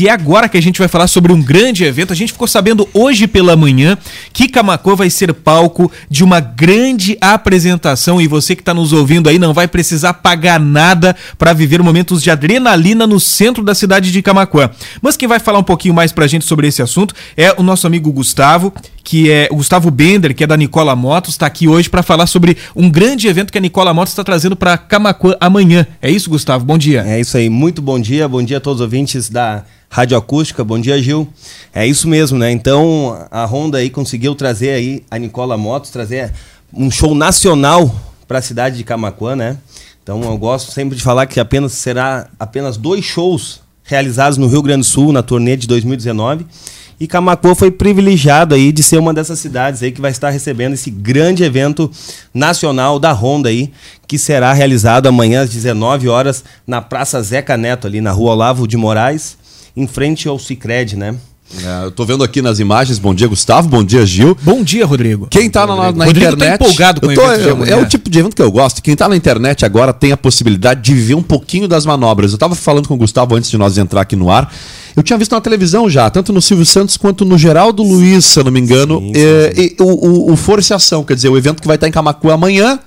e é agora que a gente vai falar sobre um grande evento. A gente ficou sabendo hoje pela manhã que Camacuã vai ser palco de uma grande apresentação e você que está nos ouvindo aí não vai precisar pagar nada para viver momentos de adrenalina no centro da cidade de Camacuã. Mas quem vai falar um pouquinho mais pra gente sobre esse assunto é o nosso amigo Gustavo, que é o Gustavo Bender, que é da Nicola Motos, está aqui hoje para falar sobre um grande evento que a Nicola Motos está trazendo para Camacuã amanhã. É isso, Gustavo? Bom dia. É isso aí. Muito bom dia. Bom dia a todos os ouvintes da Rádio Acústica. Bom dia, Gil. É isso mesmo, né? Então, a Honda aí conseguiu trazer aí a Nicola Motos, trazer um show nacional para a cidade de Camacuã, né? Então, eu gosto sempre de falar que apenas será apenas dois shows realizados no Rio Grande do Sul na turnê de 2019. E Camacuã foi privilegiado aí de ser uma dessas cidades aí que vai estar recebendo esse grande evento nacional da Honda aí, que será realizado amanhã às 19 horas na Praça Zeca Neto ali na Rua Olavo de Moraes, em frente ao Cicred, né? É, eu tô vendo aqui nas imagens. Bom dia, Gustavo. Bom dia, Gil. Bom dia, Rodrigo. Quem tá na, na Rodrigo internet. Tá empolgado com o evento é, é o tipo de evento que eu gosto. Quem tá na internet agora tem a possibilidade de viver um pouquinho das manobras. Eu tava falando com o Gustavo antes de nós entrar aqui no ar. Eu tinha visto na televisão já, tanto no Silvio Santos quanto no Geraldo Luiz, se eu não me engano, Sim, sim, é, e o, o, o Força e Ação, quer dizer, o evento que vai estar em Camacuã amanhã.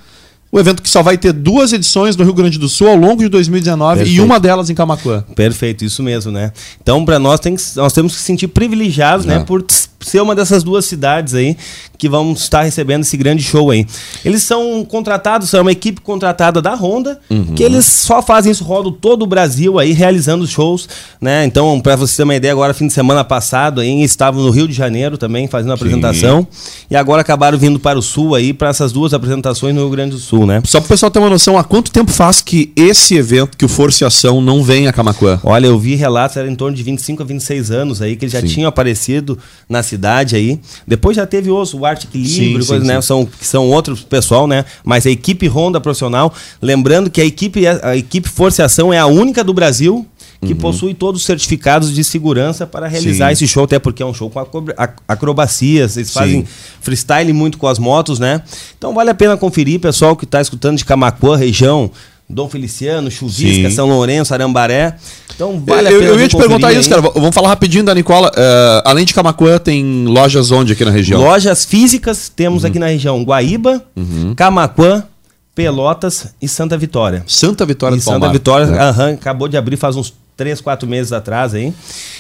O evento que só vai ter duas edições no Rio Grande do Sul ao longo de 2019 e Perfeito. uma delas em Camacuã. Perfeito, isso mesmo, né? Então, para nós, tem que- nós temos que se sentir privilegiados, né? É. Por ser uma dessas duas cidades aí que vão estar recebendo esse grande show aí. Eles são contratados, são uma equipe contratada da Honda, Uhum. que eles só fazem isso, rodam todo o Brasil aí, realizando shows, né? Então, para você ter uma ideia, agora, fim de semana passado, aí, estavam no Rio de Janeiro também, fazendo a apresentação, e agora acabaram vindo para o Sul aí, para essas duas apresentações no Rio Grande do Sul, né? Só para o pessoal ter uma noção, há quanto tempo faz que esse evento, que o Força e Ação, não vem a Camacuã? Olha, eu vi relatos, era em torno de 25 a 26 anos aí, que eles já Sim. tinham aparecido na cidade aí. Depois já teve os, o Arte Equilíbrio, Sim, coisa, sim, né? São, que são outros pessoal, né? Mas a equipe Honda profissional, lembrando que a equipe, a equipe Força e Ação é a única do Brasil que possui todos os certificados de segurança para realizar Uhum. Sim. esse show, até porque é um show com acro- ac- acrobacias, eles fazem Sim. freestyle muito com as motos, né? Então vale a pena conferir, pessoal que está escutando de Camacuã, região, Dom Feliciano, Chuvisca, Sim. São Lourenço, Arambaré. Então vale a eu, pena. eu ia te perguntar isso, cara. Vamos falar rapidinho da Nicola. Eh, além de Camacuã, tem lojas onde aqui na região? Lojas físicas temos aqui na região Guaíba, Camaquã, Pelotas e Santa Vitória. Santa Vitória e do Santa Palmar. Vitória, né? aham, acabou de abrir faz uns 3, 4 meses atrás aí.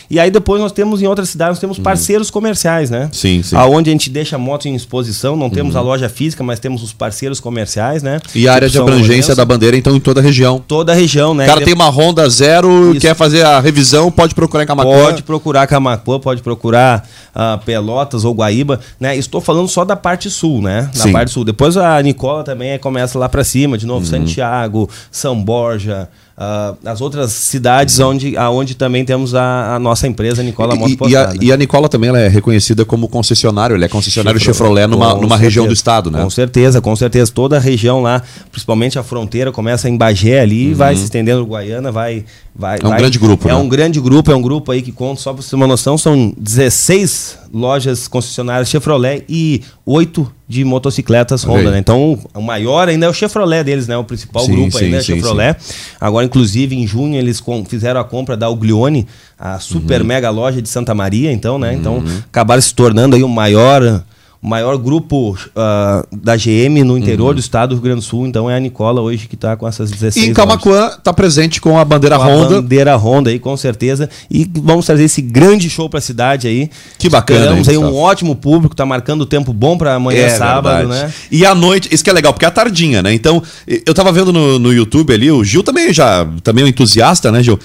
E aí depois nós temos em outras cidades, nós temos parceiros comerciais, né? Uhum. Sim, sim. Aonde a gente deixa a moto em exposição, não temos a loja física, mas temos os parceiros comerciais, né? E a área de abrangência da bandeira, então, em toda a região. Toda a região, né? O cara tem uma Honda zero, Isso. quer fazer a revisão, pode procurar em Camacuã. Pode procurar Camacuã, pode procurar ah, Pelotas ou Guaíba, né? Estou falando só da parte sul, né? Da Sim. parte sul. Depois a Nicola também começa lá para cima, de Uhum. novo, Santiago, São Borja, ah, as outras cidades onde, aonde também temos a, a nossa empresa Nicola Moto E, e, a, e a Nicola também ela é reconhecida como concessionário, ele é concessionário Chevrolet, Chevrolet numa, numa região do estado, né? Com certeza, com certeza. Toda a região lá, principalmente a fronteira, começa em Bagé ali e vai se estendendo Guaiana, vai. vai Uhum. É um vai- grande grupo, É né? um grande grupo, é um grupo aí que conta, só para você ter uma noção, são 16 lojas concessionárias Chevrolet e 8 de motocicletas Honda, aí. né? Então, o maior ainda é o Chevrolet deles, né? O principal Sim, grupo sim, ainda é o sim, Chevrolet. Agora, inclusive, em junho, eles fizeram a compra da Uglione, a super Uhum. mega loja de Santa Maria, então, né? Então, acabaram se tornando aí o maior o maior grupo ah, da GM no interior do estado do Rio Grande do Sul, então é a Nicola hoje que está com essas 16 E. Camacuã está presente com a bandeira Com a Honda. bandeira Honda aí, com certeza. E vamos trazer esse grande show pra cidade aí. Que bacana, Esperamos hein, aí um ótimo público, tá marcando tempo bom pra amanhã sábado, verdade. né? E à noite, isso que é legal, porque é a tardinha, né? Então, eu tava vendo no, no YouTube ali, o Gil também já, também é um entusiasta, né, Gil?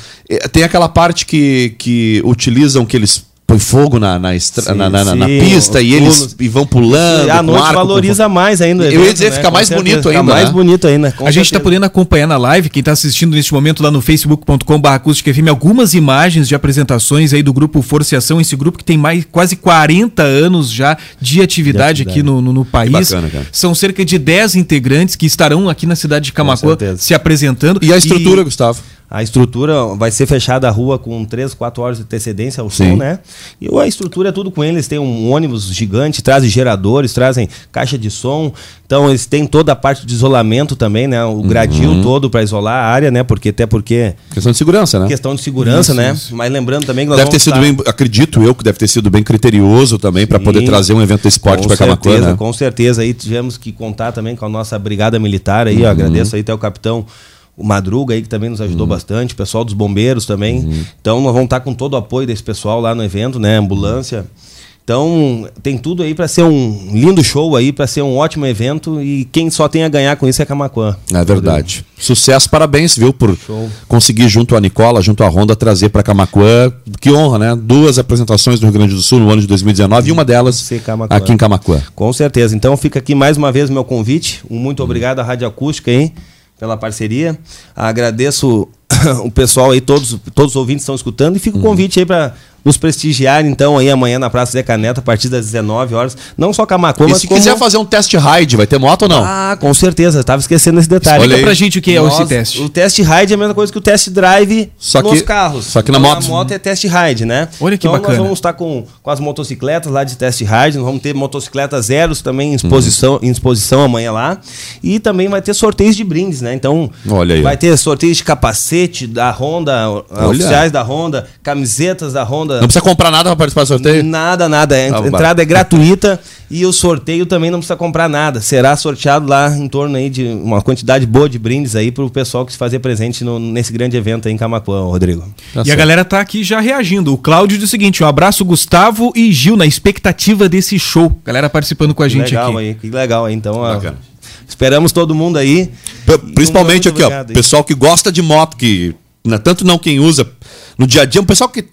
Tem aquela parte que, que utilizam que eles põem fogo na, na, estra- Sim, na, na- na- sim, pista e eles pulos. e vão pulando. E com noite arco, com valoriza mais ainda. o Eu ia evento, dizer, né? fica Com mais certeza, bonito fica ainda, mais né? bonito ainda. com a gente está podendo acompanhar na live, quem está assistindo neste momento lá no facebook.com.br algumas imagens de apresentações aí do grupo Força e Ação, esse grupo que tem mais quase 40 anos já de atividade, aqui no, no- no país. bacana, cara. São cerca de 10 integrantes que estarão aqui na cidade de Camacuã se apresentando. E a estrutura, Gustavo? A estrutura vai ser fechada a rua com 3, 4 horas de antecedência ao Sim. som, né? E a estrutura é tudo com eles. Tem um ônibus gigante, trazem geradores, trazem caixa de som. Então eles têm toda a parte de isolamento também, né? O gradil todo para isolar a área, né? Porque até porque Questão de segurança, né? questão de segurança, Isso, né? isso. Mas lembrando também que nós Deve ter sido estar- bem, acredito eu que deve ter sido bem criterioso também para poder trazer um evento de esporte para Camacuã, certeza, né? Com certeza, aí tivemos que contar também com a nossa brigada militar aí, Uhum. eu agradeço aí até o capitão o Madruga aí que também nos ajudou Uhum. bastante, o pessoal dos bombeiros também. Então nós vamos estar com todo o apoio desse pessoal lá no evento, né, ambulância. Então, tem tudo aí para ser um lindo show aí, para ser um ótimo evento e quem só tem a ganhar com isso é Camacuã. É verdade. Sucesso, parabéns, viu, por Show. conseguir junto à Nicola, junto à Honda, trazer para Camacuã. Que honra, né? Duas apresentações no Rio Grande do Sul no ano de 2019 e uma delas aqui em Camacuã. Com certeza. Então fica aqui mais uma vez o meu convite. Um muito obrigado à Rádio Acústica aí pela parceria. Agradeço o pessoal aí, todos, todos os ouvintes estão escutando e fica o convite aí para nos prestigiar então aí amanhã na Praça Zé Caneta a partir das 19 horas. Não só Camacuã, E mas se como... quiser fazer um test ride, vai ter moto ou não? Ah, com certeza. Tava esquecendo esse detalhe. Olha Explica pra gente o que é Nós- esse teste. O test ride é a mesma coisa que o test drive Só nos que- carros. só que na Então, moto- A moto é test ride, né? Olha que então bacana. nós vamos estar com, com as motocicletas lá de test ride, nós vamos ter motocicletas zeros também em exposição, em exposição amanhã lá. E também vai ter sorteios de brindes, né? Então Olha aí, vai ter sorteios de capacete da Honda, Olha. oficiais da Honda, camisetas da Honda. Não precisa comprar nada para participar do sorteio? Nada, nada. A Ah, entrada é gratuita e o sorteio também não precisa comprar nada. Será sorteado lá em torno aí de uma quantidade boa de brindes aí pro pessoal que se fazer presente no- nesse grande evento aí em Camacuã, Rodrigo. Tá e a certo. galera tá aqui já reagindo. O Cláudio diz o seguinte: um abraço, Gustavo e Gil, na expectativa desse show. Galera participando com a gente legal aqui. aí, que legal aí. Então, ó, esperamos todo mundo aí. P- Principalmente aqui, ó. aí. Pessoal que gosta de moto, que né, tanto não quem usa no dia a dia, um pessoal que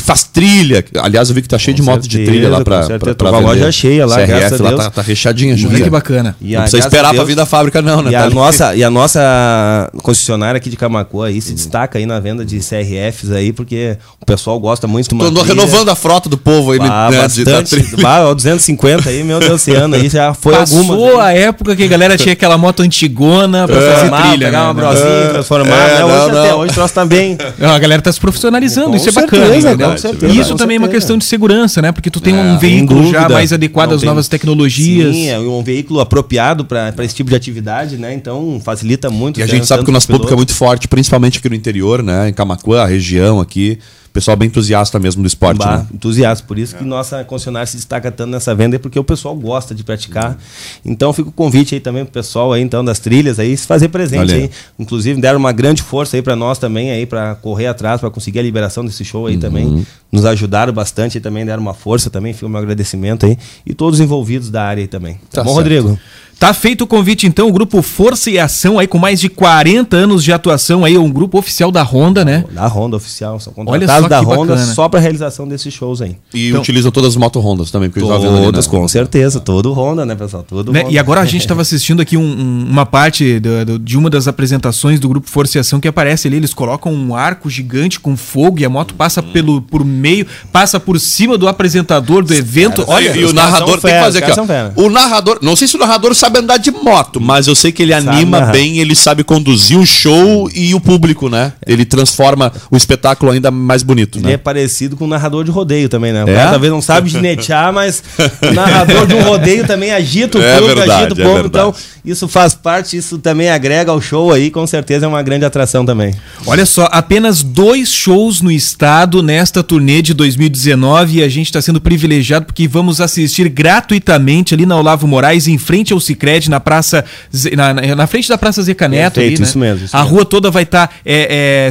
faz trilha. Aliás, eu vi que tá cheio de motos de trilha lá com pra, certeza. pra, pra com a vender. loja cheia lá, graças CRF a lá Deus. tá, tá rechadinha, Olha que bacana. E Não a- precisa esperar pra vir da fábrica, não, né? E Tá a, ali. nossa, e a nossa concessionária aqui de Camacuã aí se destaca aí na venda de CRFs aí, porque o pessoal gosta muito de uma andou renovando a frota do povo aí, Ah, né, de- da bastante. trilha. Bah, ó, 250 aí, meu Deus, esse ano aí já foi Passou alguma. a época que a galera tinha aquela moto antigona pra fazer Transformar, trilha. pegar né? uma brosinha, transformar. É, né? Hoje, não, até não. hoje o troço tá a galera tá se profissionalizando, Com isso é bacana, com entendeu? certeza, E isso também é uma questão de segurança, né? Porque tu tem um Sem veículo já dúvida. mais adequado às tem- novas tecnologias. Sim, é um veículo apropriado para esse tipo de atividade, né? Então facilita muito. E a gente sabe que o nosso público é muito forte, principalmente aqui no interior, né? Em Camacuã, a região aqui. Pessoal bem entusiasta mesmo do esporte. Bah, né? entusiasta. Por isso que nossa concessionária se destaca tanto nessa venda, é porque o pessoal gosta de praticar. Então fica o convite aí também pro pessoal aí, então, das trilhas aí, se fazer presente aí. Inclusive, deram uma grande força aí para nós também aí, para correr atrás, para conseguir a liberação desse show aí Uhum. também. Nos ajudaram bastante e também deram uma força também, fica o meu agradecimento aí. E todos os envolvidos da área aí também. Tá, Tá bom, certo. Rodrigo? Tá feito o convite, então, o grupo Força e Ação, aí com mais de 40 anos de atuação, aí um grupo oficial da Honda, né? Da Honda oficial, são Olha contratados só da Honda bacana. só para realização desses shows aí. E Então- utilizam todas as moto Hondas também, porque vendo ali, Todas, né? com certeza. Todo Honda, né, pessoal? Todo Né? Honda. E agora a gente estava assistindo aqui um- um- uma parte do- do- de uma das apresentações do grupo Força e Ação que aparece ali. Eles colocam um arco gigante com fogo e a moto passa pelo, por meio, passa por cima do apresentador do evento. caras- Olha, e, e o narrador tem que fazer aqui, ó. O narrador, não sei se o narrador sabe andar de moto, mas eu sei que ele Sabe anima narrar. bem, ele sabe conduzir o show e o público, né? Ele transforma o espetáculo ainda mais bonito, Ele é né? parecido com o narrador de rodeio também, né? O É? cara talvez não sabe ginetear, mas o narrador de um rodeio também agita o É público, verdade, agita o é povo. verdade. então, isso faz parte, isso também agrega ao show aí, com certeza é uma grande atração também. Olha só, apenas dois shows no estado nesta turnê de 2019 e a gente está sendo privilegiado porque vamos assistir gratuitamente ali na Olavo Moraes, em frente ao Cicred, na praça, na, na- frente da Praça Zeca Neto. Perfeito, ali, né? isso mesmo, isso a mesmo. rua toda vai estar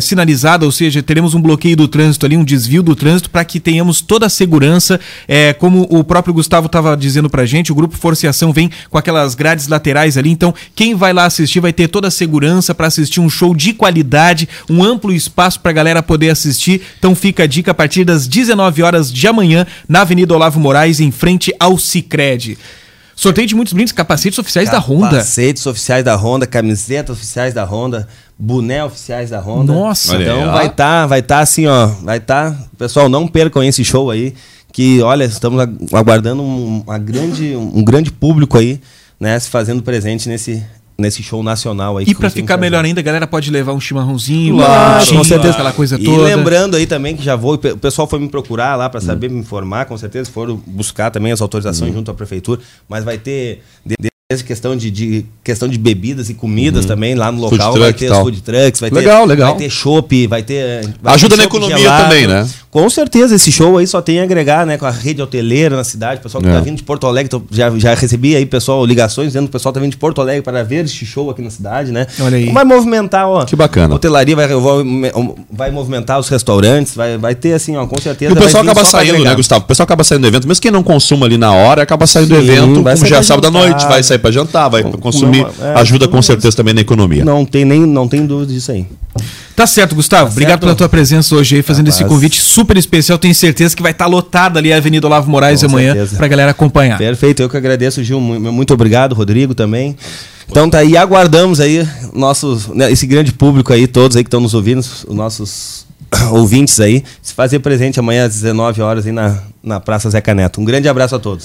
sinalizada, ou seja, teremos um bloqueio do trânsito ali, um desvio do trânsito para que tenhamos toda a segurança. É, como o próprio Gustavo estava dizendo pra gente, o grupo Força e Ação vem com aquelas grades laterais ali, então quem vai lá assistir vai ter toda a segurança para assistir um show de qualidade, um amplo espaço para a galera poder assistir. Então fica a dica a partir das 19 horas de amanhã na Avenida Olavo Moraes, em frente ao Cicred. Sorteio de muitos brindes, capacetes oficiais da Honda. Capacetes oficiais da Honda, camisetas oficiais da Honda, boné oficiais da Honda. Nossa. Olha então vai estar, vai estar assim, ó, vai estar. Pessoal, não percam esse show aí, que olha, estamos agu- aguardando um, uma grande, um grande público aí, né, se fazendo presente nesse nesse show nacional aí. E para ficar melhor ainda, a galera pode levar um chimarrãozinho, Claro, um com certeza. aquela coisa e toda. lembrando aí também que já vou, o pessoal foi me procurar lá para saber, me informar, com certeza foram buscar também as autorizações junto à prefeitura, mas vai ter de- desde questão de, de- questão de bebidas e comidas também lá no local, vai ter os food trucks, vai Legal, ter legal. vai ter chopp, vai ter vai Ajuda ter na economia também, né? Com certeza, esse show aí só tem a agregar, né? Com a rede hoteleira na cidade, o pessoal que É. tá vindo de Porto Alegre, já, já recebi aí, pessoal, ligações dizendo que o pessoal tá vindo de Porto Alegre para ver esse show aqui na cidade, né? Olha aí. Vai movimentar, ó. Que bacana. Hotelaria vai, vai, movimentar os restaurantes, vai, vai ter assim, ó, com certeza. E o pessoal acaba saindo, né, Gustavo? O pessoal acaba saindo do evento, mesmo quem não consuma ali na hora, acaba saindo do Sim, evento, vai como já é sábado à noite, vai sair pra jantar, vai consumir, é, ajuda com certeza também na economia. Não tem nem, não tem dúvida disso aí. Tá certo, Gustavo. Obrigado certo. pela tua presença hoje aí, fazendo esse Capaz. convite super especial. Tenho certeza que vai estar lotada ali a Avenida Olavo Moraes Com amanhã certeza. pra galera acompanhar. Perfeito, eu que agradeço, Gil. mu- Muito obrigado, Rodrigo também. Então tá aí, aguardamos aí nossos, né, esse grande público aí, todos aí que estão nos ouvindo, os nossos ouvintes aí, se fazer presente amanhã às 19 horas aí na, na Praça Zeca Neto. Um grande abraço a todos.